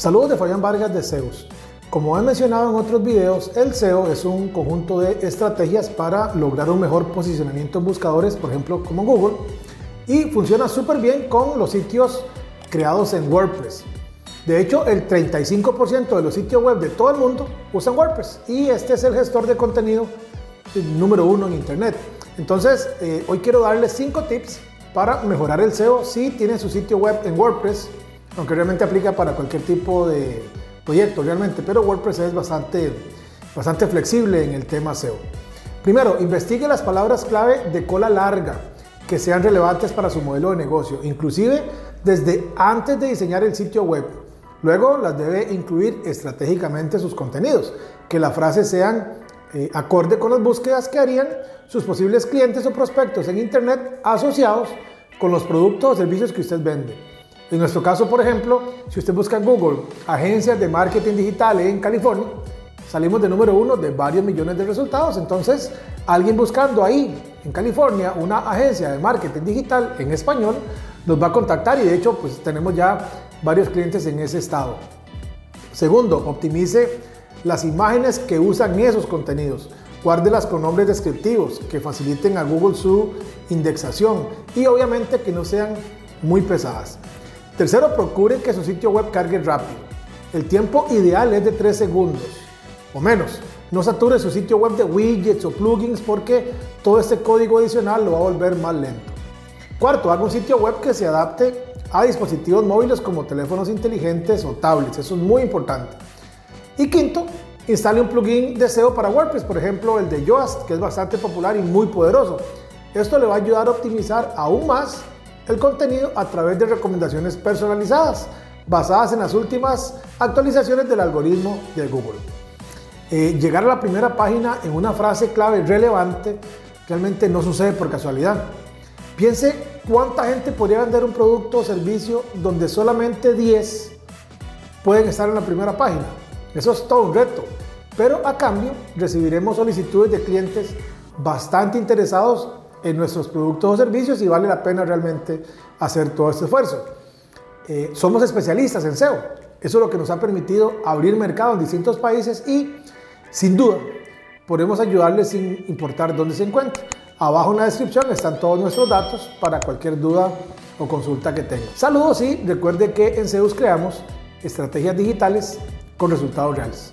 Saludos de Fabián Vargas de Zeus. Como he mencionado en otros videos, el SEO es un conjunto de estrategias para lograr un mejor posicionamiento en buscadores, por ejemplo como Google, y funciona súper bien con los sitios creados en WordPress. De hecho, el 35% de los sitios web de todo el mundo usan WordPress y este es el gestor de contenido número uno en Internet. Entonces, eh, hoy quiero darles 5 tips para mejorar el SEO si tienen su sitio web en WordPress aunque realmente aplica para cualquier tipo de proyecto realmente, pero WordPress es bastante, bastante flexible en el tema SEO. Primero, investigue las palabras clave de cola larga que sean relevantes para su modelo de negocio, inclusive desde antes de diseñar el sitio web. Luego las debe incluir estratégicamente sus contenidos, que las frases sean eh, acorde con las búsquedas que harían sus posibles clientes o prospectos en Internet asociados con los productos o servicios que usted vende. En nuestro caso, por ejemplo, si usted busca en Google agencias de marketing digital en California, salimos de número uno de varios millones de resultados. Entonces, alguien buscando ahí en California una agencia de marketing digital en español nos va a contactar y de hecho pues tenemos ya varios clientes en ese estado. Segundo, optimice las imágenes que usan esos contenidos. Guárdelas con nombres descriptivos que faciliten a Google su indexación y obviamente que no sean muy pesadas. Tercero, procure que su sitio web cargue rápido. El tiempo ideal es de 3 segundos o menos. No sature su sitio web de widgets o plugins porque todo este código adicional lo va a volver más lento. Cuarto, haga un sitio web que se adapte a dispositivos móviles como teléfonos inteligentes o tablets. Eso es muy importante. Y quinto, instale un plugin de SEO para WordPress, por ejemplo el de Yoast, que es bastante popular y muy poderoso. Esto le va a ayudar a optimizar aún más el contenido a través de recomendaciones personalizadas basadas en las últimas actualizaciones del algoritmo de Google. Eh, llegar a la primera página en una frase clave relevante realmente no sucede por casualidad. Piense cuánta gente podría vender un producto o servicio donde solamente 10 pueden estar en la primera página. Eso es todo un reto. Pero a cambio recibiremos solicitudes de clientes bastante interesados en nuestros productos o servicios y vale la pena realmente hacer todo este esfuerzo. Eh, somos especialistas en SEO. Eso es lo que nos ha permitido abrir mercado en distintos países y, sin duda, podemos ayudarles sin importar dónde se encuentre. Abajo en la descripción están todos nuestros datos para cualquier duda o consulta que tenga. Saludos y recuerde que en Zeus creamos estrategias digitales con resultados reales.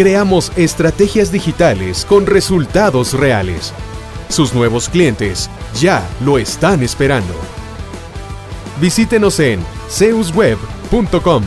creamos estrategias digitales con resultados reales. Sus nuevos clientes ya lo están esperando. Visítenos en zeusweb.com.